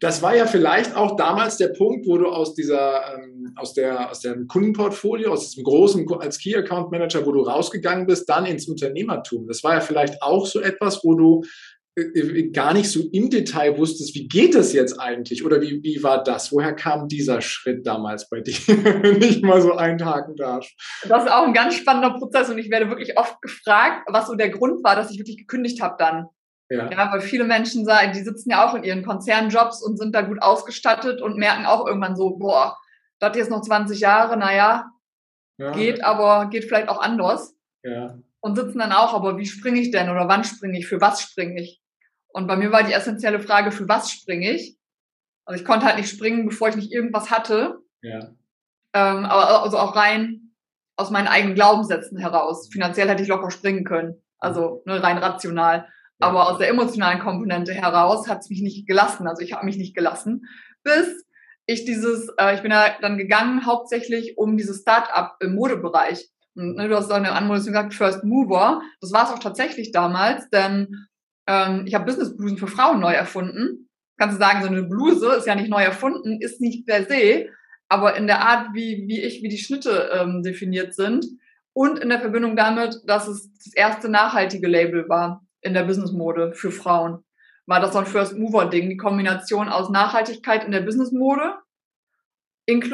Das war ja vielleicht auch damals der Punkt, wo du aus dieser, ähm, aus der, aus dem Kundenportfolio, aus diesem großen, als Key Account Manager, wo du rausgegangen bist, dann ins Unternehmertum. Das war ja vielleicht auch so etwas, wo du äh, äh, gar nicht so im Detail wusstest, wie geht das jetzt eigentlich oder wie, wie war das? Woher kam dieser Schritt damals bei dir, wenn ich mal so einhaken darf? Das ist auch ein ganz spannender Prozess und ich werde wirklich oft gefragt, was so der Grund war, dass ich wirklich gekündigt habe dann. Ja. ja, weil viele Menschen sagen, die sitzen ja auch in ihren Konzernjobs und sind da gut ausgestattet und merken auch irgendwann so, boah, das jetzt noch 20 Jahre, naja, ja. geht, aber geht vielleicht auch anders. Ja. Und sitzen dann auch, aber wie springe ich denn oder wann springe ich, für was springe ich? Und bei mir war die essentielle Frage, für was springe ich? Also ich konnte halt nicht springen, bevor ich nicht irgendwas hatte. Ja. Ähm, aber also auch rein aus meinen eigenen Glaubenssätzen heraus. Finanziell hätte ich locker springen können. Also ne, rein rational. Ja. Aber aus der emotionalen Komponente heraus hat es mich nicht gelassen. Also ich habe mich nicht gelassen, bis ich dieses, äh, ich bin da dann gegangen, hauptsächlich um dieses Start-up im Modebereich. Und, ne, du hast eine Anmoderation gesagt, First Mover. Das war es auch tatsächlich damals, denn ähm, ich habe Business Blusen für Frauen neu erfunden. Kannst du sagen, so eine Bluse ist ja nicht neu erfunden, ist nicht per se, aber in der Art, wie, wie ich, wie die Schnitte ähm, definiert sind und in der Verbindung damit, dass es das erste nachhaltige Label war in der Businessmode für Frauen. War das so ein First Mover Ding, die Kombination aus Nachhaltigkeit in der Businessmode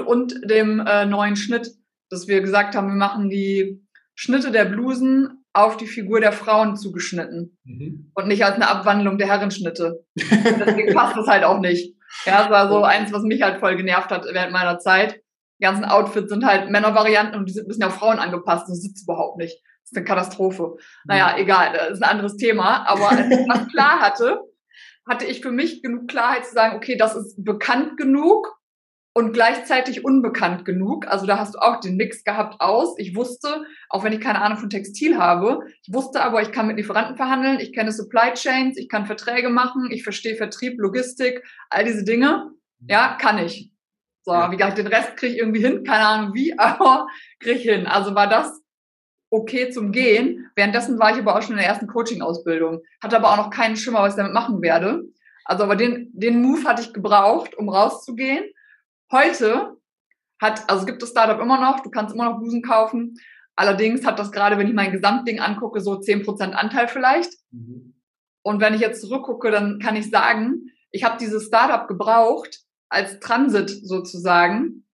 und dem äh, neuen Schnitt, dass wir gesagt haben, wir machen die Schnitte der Blusen auf die Figur der Frauen zugeschnitten mhm. und nicht als eine Abwandlung der Herrenschnitte. Deswegen passt das halt auch nicht. Ja, das war so eins, was mich halt voll genervt hat während meiner Zeit. Die ganzen Outfits sind halt Männervarianten und die sind ein bisschen auf Frauen angepasst. Das sitzt überhaupt nicht. Das ist eine Katastrophe. Naja, mhm. egal, das ist ein anderes Thema. Aber als ich das klar hatte, hatte ich für mich genug Klarheit zu sagen, okay, das ist bekannt genug und gleichzeitig unbekannt genug. Also da hast du auch den Mix gehabt aus. Ich wusste, auch wenn ich keine Ahnung von Textil habe, ich wusste aber, ich kann mit Lieferanten verhandeln, ich kenne Supply Chains, ich kann Verträge machen, ich verstehe Vertrieb, Logistik, all diese Dinge. Ja, kann ich. So, ja. wie gesagt, den Rest kriege ich irgendwie hin, keine Ahnung wie, aber kriege ich hin. Also war das okay zum Gehen. Währenddessen war ich aber auch schon in der ersten Coaching-Ausbildung, hatte aber auch noch keinen Schimmer, was ich damit machen werde. Also aber den, den Move hatte ich gebraucht, um rauszugehen Heute hat, also gibt es Startup immer noch, du kannst immer noch Busen kaufen. Allerdings hat das gerade, wenn ich mein Gesamtding angucke, so zehn Prozent Anteil vielleicht. Mhm. Und wenn ich jetzt zurückgucke, dann kann ich sagen, ich habe dieses Startup gebraucht als Transit sozusagen,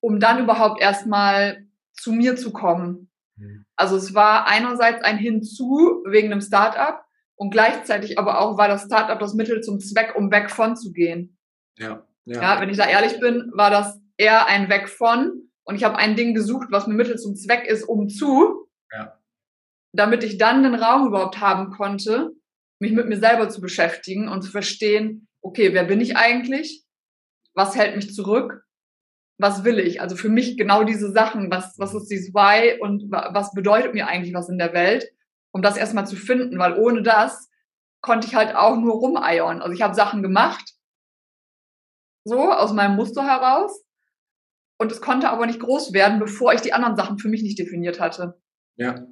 um dann überhaupt erstmal zu mir zu kommen. Mhm. Also es war einerseits ein Hinzu wegen einem Startup und gleichzeitig aber auch war das Startup das Mittel zum Zweck, um weg von zu gehen. Ja. Ja. ja, wenn ich da ehrlich bin, war das eher ein Weg von und ich habe ein Ding gesucht, was mir Mittel zum Zweck ist, um zu, ja. damit ich dann den Raum überhaupt haben konnte, mich mit mir selber zu beschäftigen und zu verstehen, okay, wer bin ich eigentlich? Was hält mich zurück? Was will ich? Also für mich genau diese Sachen, was, was ist dieses Why und was bedeutet mir eigentlich was in der Welt, um das erstmal zu finden, weil ohne das konnte ich halt auch nur rumeiern. Also ich habe Sachen gemacht, so aus meinem Muster heraus. Und es konnte aber nicht groß werden, bevor ich die anderen Sachen für mich nicht definiert hatte. Ja,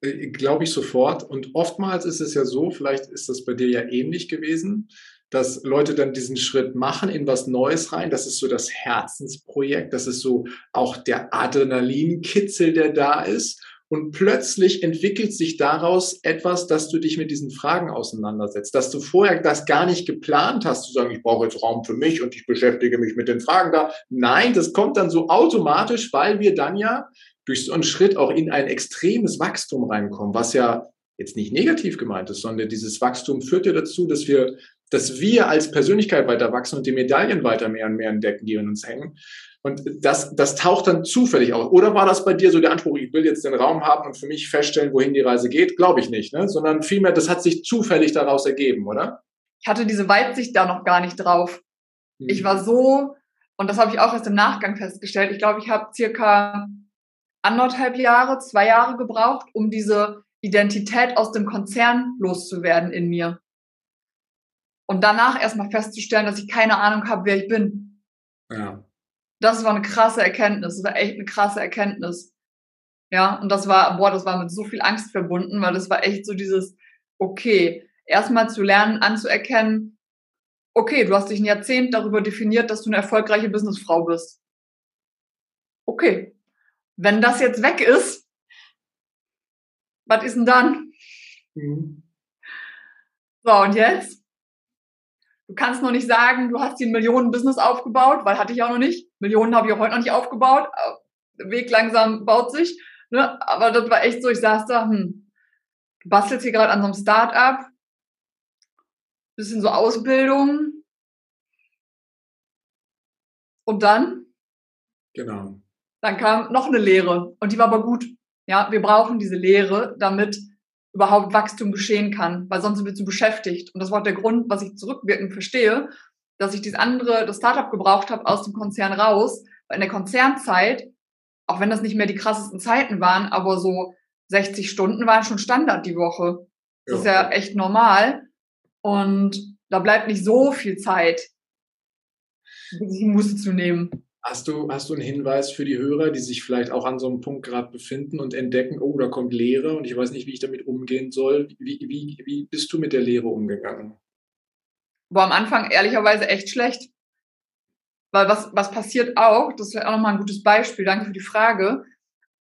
äh, glaube ich sofort. Und oftmals ist es ja so, vielleicht ist das bei dir ja ähnlich gewesen, dass Leute dann diesen Schritt machen in was Neues rein. Das ist so das Herzensprojekt. Das ist so auch der Adrenalinkitzel, der da ist. Und plötzlich entwickelt sich daraus etwas, dass du dich mit diesen Fragen auseinandersetzt, dass du vorher das gar nicht geplant hast, zu sagen, ich brauche jetzt Raum für mich und ich beschäftige mich mit den Fragen da. Nein, das kommt dann so automatisch, weil wir dann ja durch so einen Schritt auch in ein extremes Wachstum reinkommen, was ja jetzt nicht negativ gemeint ist, sondern dieses Wachstum führt ja dazu, dass wir, dass wir als Persönlichkeit weiter wachsen und die Medaillen weiter mehr und mehr entdecken, die in uns hängen. Und das, das taucht dann zufällig auf. Oder war das bei dir so der Anspruch, ich will jetzt den Raum haben und für mich feststellen, wohin die Reise geht? Glaube ich nicht, ne? sondern vielmehr, das hat sich zufällig daraus ergeben, oder? Ich hatte diese Weitsicht da noch gar nicht drauf. Hm. Ich war so, und das habe ich auch erst im Nachgang festgestellt, ich glaube, ich habe circa anderthalb Jahre, zwei Jahre gebraucht, um diese Identität aus dem Konzern loszuwerden in mir. Und danach erstmal festzustellen, dass ich keine Ahnung habe, wer ich bin. Ja das war eine krasse Erkenntnis. Das war echt eine krasse Erkenntnis. Ja, und das war, boah, das war mit so viel Angst verbunden, weil das war echt so dieses, okay, erstmal zu lernen, anzuerkennen, okay, du hast dich ein Jahrzehnt darüber definiert, dass du eine erfolgreiche Businessfrau bist. Okay. Wenn das jetzt weg ist, was ist denn dann? Mhm. So, und jetzt? Du kannst noch nicht sagen, du hast dir ein Millionen-Business aufgebaut, weil hatte ich auch noch nicht. Millionen habe ich auch heute noch nicht aufgebaut. Der Weg langsam baut sich. Ne? Aber das war echt so, ich saß da, hm, du bastelst hier gerade an so einem Start-up, bisschen so Ausbildung. Und dann? Genau. Dann kam noch eine Lehre und die war aber gut. Ja, wir brauchen diese Lehre, damit überhaupt Wachstum geschehen kann, weil sonst sind wir zu beschäftigt. Und das war der Grund, was ich zurückwirkend verstehe, dass ich dieses andere, das Startup gebraucht habe aus dem Konzern raus, weil in der Konzernzeit, auch wenn das nicht mehr die krassesten Zeiten waren, aber so 60 Stunden waren schon Standard die Woche. Das ja. ist ja echt normal. Und da bleibt nicht so viel Zeit, sich Muße zu nehmen. Hast du, hast du einen Hinweis für die Hörer, die sich vielleicht auch an so einem Punkt gerade befinden und entdecken, oh, da kommt Lehre und ich weiß nicht, wie ich damit umgehen soll? Wie, wie, wie bist du mit der Lehre umgegangen? War am Anfang ehrlicherweise echt schlecht. Weil was, was passiert auch, das wäre auch nochmal ein gutes Beispiel, danke für die Frage.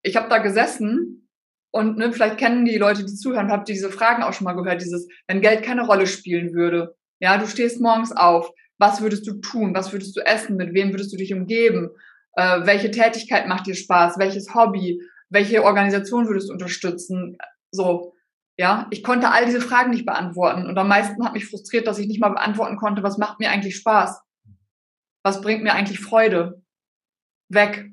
Ich habe da gesessen und ne, vielleicht kennen die Leute, die zuhören, habt ihr diese Fragen auch schon mal gehört, dieses, wenn Geld keine Rolle spielen würde. Ja, du stehst morgens auf. Was würdest du tun? Was würdest du essen? Mit wem würdest du dich umgeben? Äh, welche Tätigkeit macht dir Spaß? Welches Hobby? Welche Organisation würdest du unterstützen? So, ja, ich konnte all diese Fragen nicht beantworten. Und am meisten hat mich frustriert, dass ich nicht mal beantworten konnte, was macht mir eigentlich Spaß? Was bringt mir eigentlich Freude? Weg.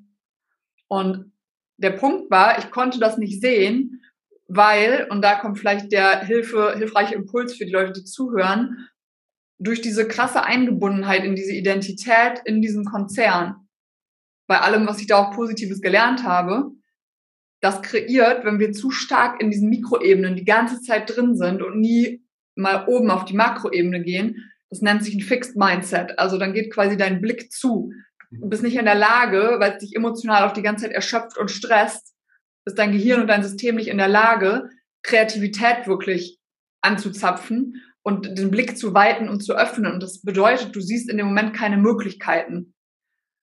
Und der Punkt war, ich konnte das nicht sehen, weil, und da kommt vielleicht der Hilfe, hilfreiche Impuls für die Leute, die zuhören, durch diese krasse Eingebundenheit in diese Identität in diesem Konzern, bei allem, was ich da auch Positives gelernt habe, das kreiert, wenn wir zu stark in diesen Mikroebenen die ganze Zeit drin sind und nie mal oben auf die Makroebene gehen, das nennt sich ein Fixed Mindset. Also dann geht quasi dein Blick zu. Du bist nicht in der Lage, weil es dich emotional auch die ganze Zeit erschöpft und stresst, ist dein Gehirn und dein System nicht in der Lage, Kreativität wirklich anzuzapfen und den Blick zu weiten und zu öffnen. Und das bedeutet, du siehst in dem Moment keine Möglichkeiten.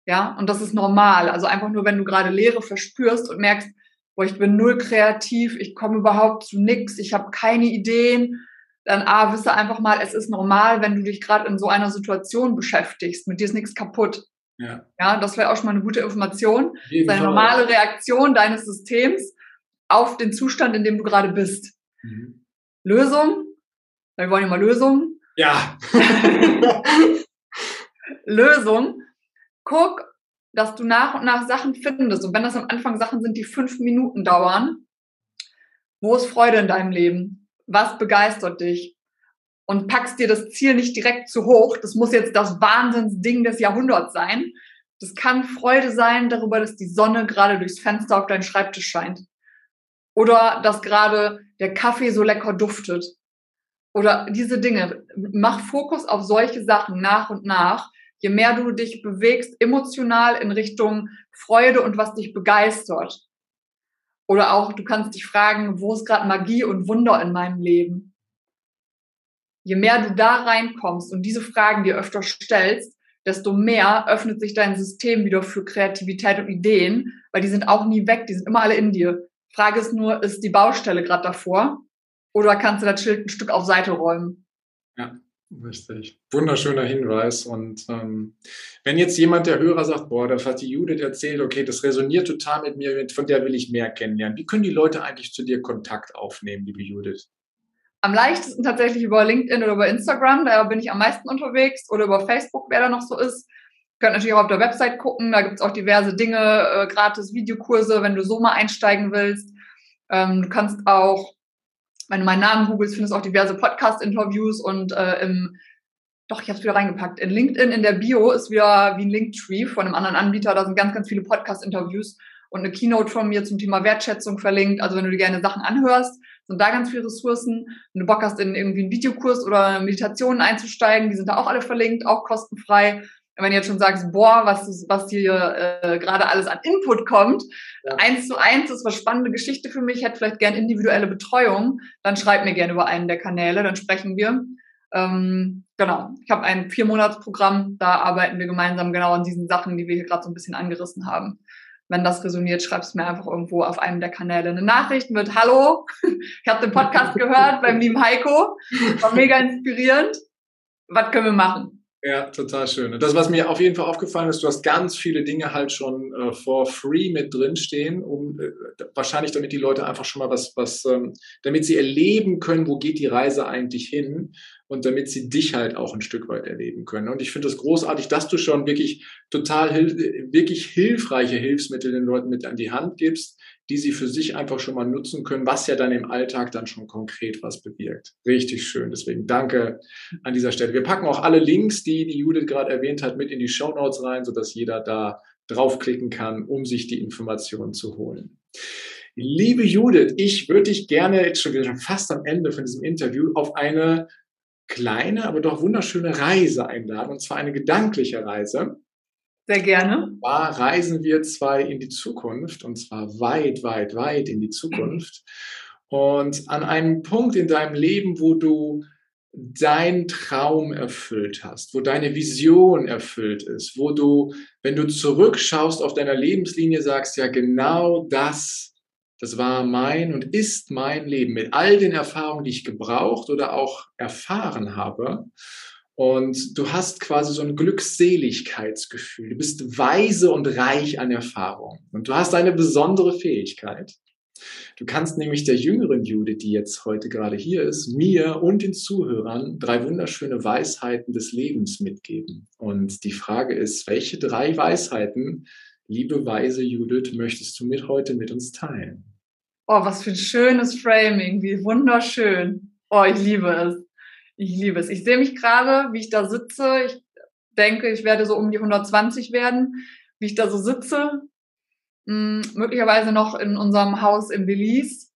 Ja, und das ist normal. Also einfach nur, wenn du gerade Leere verspürst und merkst, boah, ich bin null kreativ, ich komme überhaupt zu nichts, ich habe keine Ideen, dann A, wisse einfach mal, es ist normal, wenn du dich gerade in so einer Situation beschäftigst. Mit dir ist nichts kaputt. Ja, ja das wäre auch schon mal eine gute Information. Eine normale Reaktion deines Systems auf den Zustand, in dem du gerade bist. Mhm. Lösung? Wir wollen ja mal Lösungen. Ja. Lösung. Guck, dass du nach und nach Sachen findest. Und wenn das am Anfang Sachen sind, die fünf Minuten dauern, wo ist Freude in deinem Leben? Was begeistert dich? und packst dir das Ziel nicht direkt zu hoch. Das muss jetzt das Wahnsinnsding des Jahrhunderts sein. Das kann Freude sein darüber, dass die Sonne gerade durchs Fenster auf deinen Schreibtisch scheint. Oder dass gerade der Kaffee so lecker duftet. Oder diese Dinge. Mach Fokus auf solche Sachen nach und nach. Je mehr du dich bewegst, emotional in Richtung Freude und was dich begeistert. Oder auch, du kannst dich fragen, wo ist gerade Magie und Wunder in meinem Leben? je mehr du da reinkommst und diese Fragen dir öfter stellst, desto mehr öffnet sich dein System wieder für Kreativität und Ideen, weil die sind auch nie weg, die sind immer alle in dir. Frage ist nur, ist die Baustelle gerade davor oder kannst du das Schild ein Stück auf Seite räumen? Ja, richtig. Wunderschöner Hinweis. Und ähm, wenn jetzt jemand, der Hörer sagt, boah, das hat die Judith erzählt, okay, das resoniert total mit mir, von der will ich mehr kennenlernen. Wie können die Leute eigentlich zu dir Kontakt aufnehmen, liebe Judith? Am leichtesten tatsächlich über LinkedIn oder über Instagram, da bin ich am meisten unterwegs, oder über Facebook, wer da noch so ist. Ihr könnt natürlich auch auf der Website gucken, da gibt es auch diverse Dinge, äh, gratis Videokurse, wenn du so mal einsteigen willst. Ähm, du kannst auch, wenn du meinen Namen googelst, findest du auch diverse Podcast-Interviews und äh, im, doch, ich habe es wieder reingepackt. In LinkedIn in der Bio ist wieder wie ein Linktree von einem anderen Anbieter, da sind ganz, ganz viele Podcast-Interviews und eine Keynote von mir zum Thema Wertschätzung verlinkt. Also wenn du dir gerne Sachen anhörst, sind da ganz viele Ressourcen. Wenn du Bock hast, in irgendwie einen Videokurs oder Meditationen einzusteigen, die sind da auch alle verlinkt, auch kostenfrei. Wenn du jetzt schon sagst, boah, was, was hier äh, gerade alles an Input kommt, ja. eins zu eins ist was spannende Geschichte für mich, hätte vielleicht gern individuelle Betreuung, dann schreib mir gerne über einen der Kanäle, dann sprechen wir. Ähm, genau, ich habe ein Vier-Monats-Programm, da arbeiten wir gemeinsam genau an diesen Sachen, die wir hier gerade so ein bisschen angerissen haben. Wenn das resoniert, schreibst mir einfach irgendwo auf einem der Kanäle eine Nachricht mit Hallo, ich habe den Podcast gehört beim lieben Heiko, war mega inspirierend. Was können wir machen? Ja, total schön. Und das, was mir auf jeden Fall aufgefallen ist, du hast ganz viele Dinge halt schon äh, for free mit drinstehen, um äh, wahrscheinlich damit die Leute einfach schon mal was, was, ähm, damit sie erleben können, wo geht die Reise eigentlich hin und damit sie dich halt auch ein Stück weit erleben können. Und ich finde es das großartig, dass du schon wirklich total wirklich hilfreiche Hilfsmittel den Leuten mit an die Hand gibst, die sie für sich einfach schon mal nutzen können, was ja dann im Alltag dann schon konkret was bewirkt. Richtig schön. Deswegen danke an dieser Stelle. Wir packen auch alle Links, die die Judith gerade erwähnt hat, mit in die Show Notes rein, sodass jeder da draufklicken kann, um sich die Informationen zu holen. Liebe Judith, ich würde dich gerne jetzt schon wieder fast am Ende von diesem Interview auf eine kleine, aber doch wunderschöne Reise einladen, und zwar eine gedankliche Reise. Sehr gerne. Da reisen wir zwei in die Zukunft, und zwar weit, weit, weit in die Zukunft. Und an einem Punkt in deinem Leben, wo du dein Traum erfüllt hast, wo deine Vision erfüllt ist, wo du, wenn du zurückschaust auf deiner Lebenslinie, sagst, ja, genau das das war mein und ist mein Leben mit all den Erfahrungen, die ich gebraucht oder auch erfahren habe. Und du hast quasi so ein Glückseligkeitsgefühl. Du bist weise und reich an Erfahrung. Und du hast eine besondere Fähigkeit. Du kannst nämlich der jüngeren Jude, die jetzt heute gerade hier ist, mir und den Zuhörern drei wunderschöne Weisheiten des Lebens mitgeben. Und die Frage ist, welche drei Weisheiten liebe weise Judith, möchtest du mit heute mit uns teilen? Oh, was für ein schönes Framing, wie wunderschön. Oh, ich liebe es. Ich liebe es. Ich sehe mich gerade, wie ich da sitze. Ich denke, ich werde so um die 120 werden, wie ich da so sitze. Hm, möglicherweise noch in unserem Haus in Belize.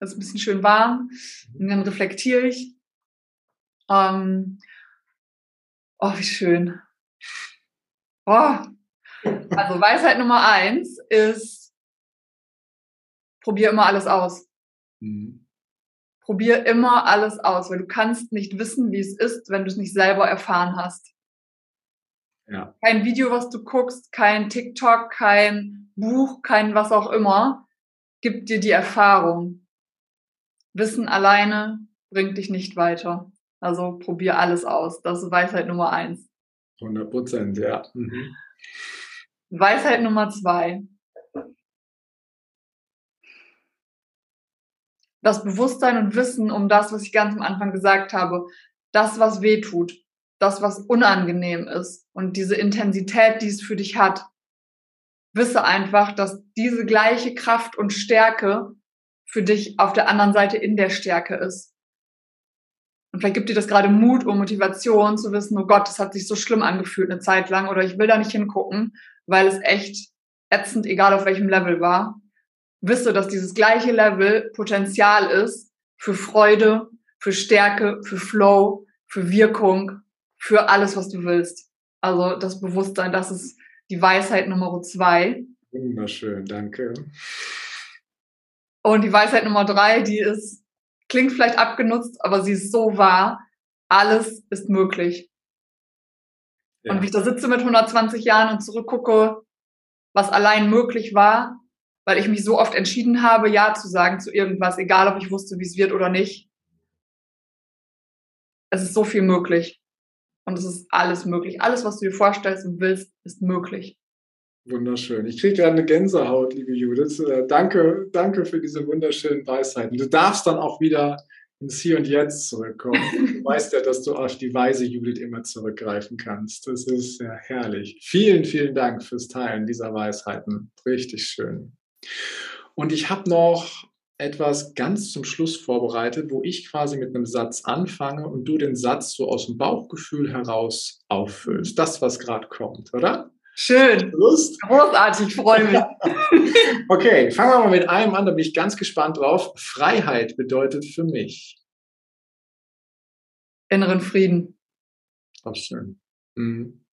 Das ist ein bisschen schön warm. Und dann reflektiere ich. Ähm, oh, wie schön. Oh, also Weisheit Nummer eins ist, probier immer alles aus. Mhm. Probier immer alles aus, weil du kannst nicht wissen, wie es ist, wenn du es nicht selber erfahren hast. Ja. Kein Video, was du guckst, kein TikTok, kein Buch, kein was auch immer, gibt dir die Erfahrung. Wissen alleine bringt dich nicht weiter. Also probier alles aus. Das ist Weisheit Nummer eins. 100 Prozent, ja. Mhm. Weisheit Nummer zwei. Das Bewusstsein und Wissen um das, was ich ganz am Anfang gesagt habe, das, was weh tut, das, was unangenehm ist und diese Intensität, die es für dich hat, wisse einfach, dass diese gleiche Kraft und Stärke für dich auf der anderen Seite in der Stärke ist. Und vielleicht gibt dir das gerade Mut und Motivation zu wissen, oh Gott, das hat sich so schlimm angefühlt eine Zeit lang oder ich will da nicht hingucken weil es echt ätzend, egal auf welchem Level war, wisse, dass dieses gleiche Level Potenzial ist für Freude, für Stärke, für Flow, für Wirkung, für alles, was du willst. Also das Bewusstsein, das ist die Weisheit Nummer zwei. Wunderschön, danke. Und die Weisheit Nummer drei, die ist, klingt vielleicht abgenutzt, aber sie ist so wahr. Alles ist möglich. Ja. Und wie ich da sitze mit 120 Jahren und zurückgucke, was allein möglich war, weil ich mich so oft entschieden habe, Ja zu sagen zu irgendwas, egal ob ich wusste, wie es wird oder nicht. Es ist so viel möglich. Und es ist alles möglich. Alles, was du dir vorstellst und willst, ist möglich. Wunderschön. Ich kriege gerade eine Gänsehaut, liebe Judith. Äh, danke, danke für diese wunderschönen Weisheiten. Du darfst dann auch wieder ins Hier und Jetzt zurückkommen. Du weißt ja, dass du auf die weise Judith immer zurückgreifen kannst. Das ist ja herrlich. Vielen, vielen Dank fürs Teilen dieser Weisheiten. Richtig schön. Und ich habe noch etwas ganz zum Schluss vorbereitet, wo ich quasi mit einem Satz anfange und du den Satz so aus dem Bauchgefühl heraus auffüllst. Das, was gerade kommt, oder? Schön. Lust? Großartig, freue mich. okay, fangen wir mal mit einem an, da bin ich ganz gespannt drauf. Freiheit bedeutet für mich. Inneren Frieden. Auch schön. Mhm.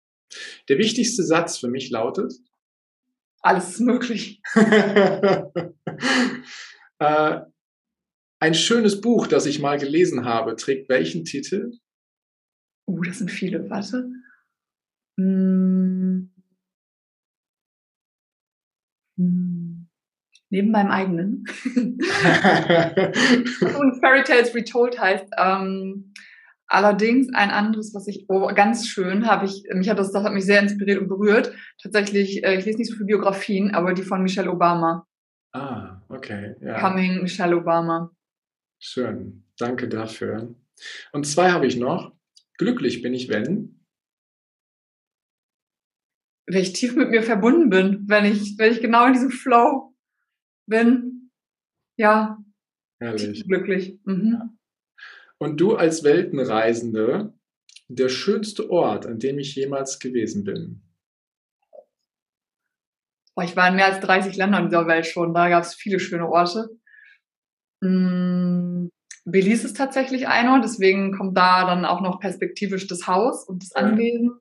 Der wichtigste Satz für mich lautet? Alles ist möglich. äh, ein schönes Buch, das ich mal gelesen habe, trägt welchen Titel? Uh, das sind viele. Warte. Hm. Hm. Neben meinem eigenen. Und Fairy Tales Retold heißt. Ähm, allerdings ein anderes, was ich oh, ganz schön habe ich, mich hat das, das hat mich sehr inspiriert und berührt. Tatsächlich, äh, ich lese nicht so viele Biografien, aber die von Michelle Obama. Ah, okay. Ja. Coming Michelle Obama. Schön. Danke dafür. Und zwei habe ich noch. Glücklich bin ich, wenn wenn ich tief mit mir verbunden bin, wenn ich, wenn ich genau in diesem Flow bin. Ja. Herrlich. Glücklich. Mhm. Ja. Und du als Weltenreisende, der schönste Ort, an dem ich jemals gewesen bin? Ich war in mehr als 30 Ländern dieser Welt schon. Da gab es viele schöne Orte. Hm, Belize ist tatsächlich einer, deswegen kommt da dann auch noch perspektivisch das Haus und das Anwesen.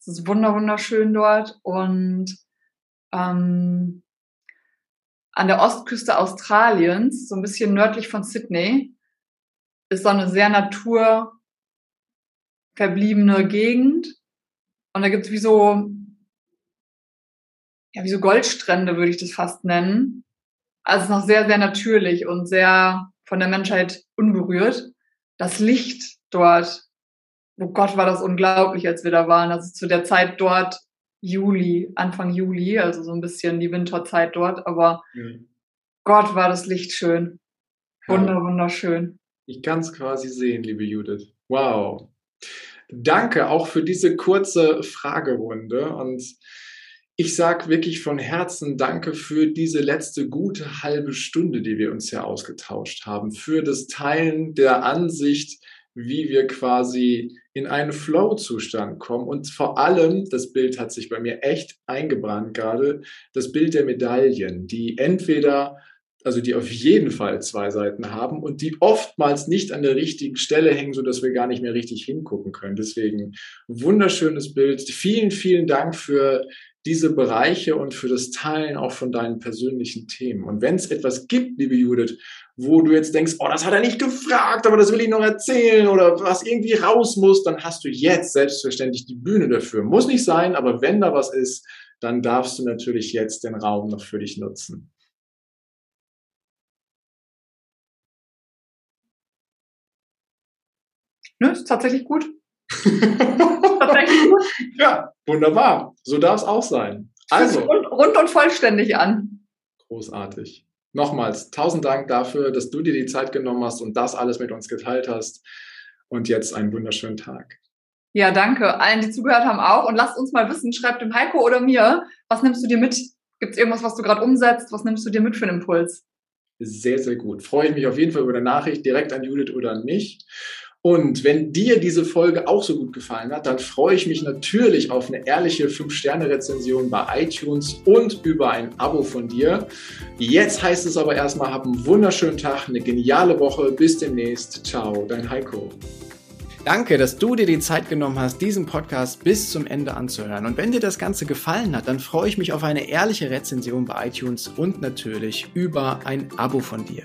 Es ist wunderschön dort. Und ähm, an der Ostküste Australiens, so ein bisschen nördlich von Sydney, ist so eine sehr naturverbliebene Gegend. Und da gibt es wie so ja, wie so Goldstrände würde ich das fast nennen. Also es ist noch sehr, sehr natürlich und sehr von der Menschheit unberührt. Das Licht dort, oh Gott, war das unglaublich, als wir da waren. Also zu der Zeit dort Juli, Anfang Juli, also so ein bisschen die Winterzeit dort, aber mhm. Gott, war das Licht schön. Wunder, wunderschön. Ich kann es quasi sehen, liebe Judith. Wow. Danke auch für diese kurze Fragerunde und ich sage wirklich von Herzen Danke für diese letzte gute halbe Stunde, die wir uns ja ausgetauscht haben, für das Teilen der Ansicht, wie wir quasi in einen Flow-Zustand kommen. Und vor allem, das Bild hat sich bei mir echt eingebrannt gerade, das Bild der Medaillen, die entweder, also die auf jeden Fall zwei Seiten haben und die oftmals nicht an der richtigen Stelle hängen, sodass wir gar nicht mehr richtig hingucken können. Deswegen wunderschönes Bild. Vielen, vielen Dank für diese Bereiche und für das Teilen auch von deinen persönlichen Themen. Und wenn es etwas gibt, liebe Judith, wo du jetzt denkst, oh, das hat er nicht gefragt, aber das will ich noch erzählen oder was irgendwie raus muss, dann hast du jetzt selbstverständlich die Bühne dafür. Muss nicht sein, aber wenn da was ist, dann darfst du natürlich jetzt den Raum noch für dich nutzen. Ne, ist tatsächlich gut. ja, wunderbar. So darf es auch sein. Also. Rund, rund und vollständig an. Großartig. Nochmals, tausend Dank dafür, dass du dir die Zeit genommen hast und das alles mit uns geteilt hast. Und jetzt einen wunderschönen Tag. Ja, danke. Allen, die zugehört haben, auch. Und lasst uns mal wissen, schreibt dem Heiko oder mir, was nimmst du dir mit? Gibt es irgendwas, was du gerade umsetzt? Was nimmst du dir mit für einen Impuls? Sehr, sehr gut. Freue ich mich auf jeden Fall über eine Nachricht direkt an Judith oder an mich. Und wenn dir diese Folge auch so gut gefallen hat, dann freue ich mich natürlich auf eine ehrliche 5-Sterne-Rezension bei iTunes und über ein Abo von dir. Jetzt heißt es aber erstmal, hab einen wunderschönen Tag, eine geniale Woche. Bis demnächst. Ciao, dein Heiko. Danke, dass du dir die Zeit genommen hast, diesen Podcast bis zum Ende anzuhören. Und wenn dir das Ganze gefallen hat, dann freue ich mich auf eine ehrliche Rezension bei iTunes und natürlich über ein Abo von dir.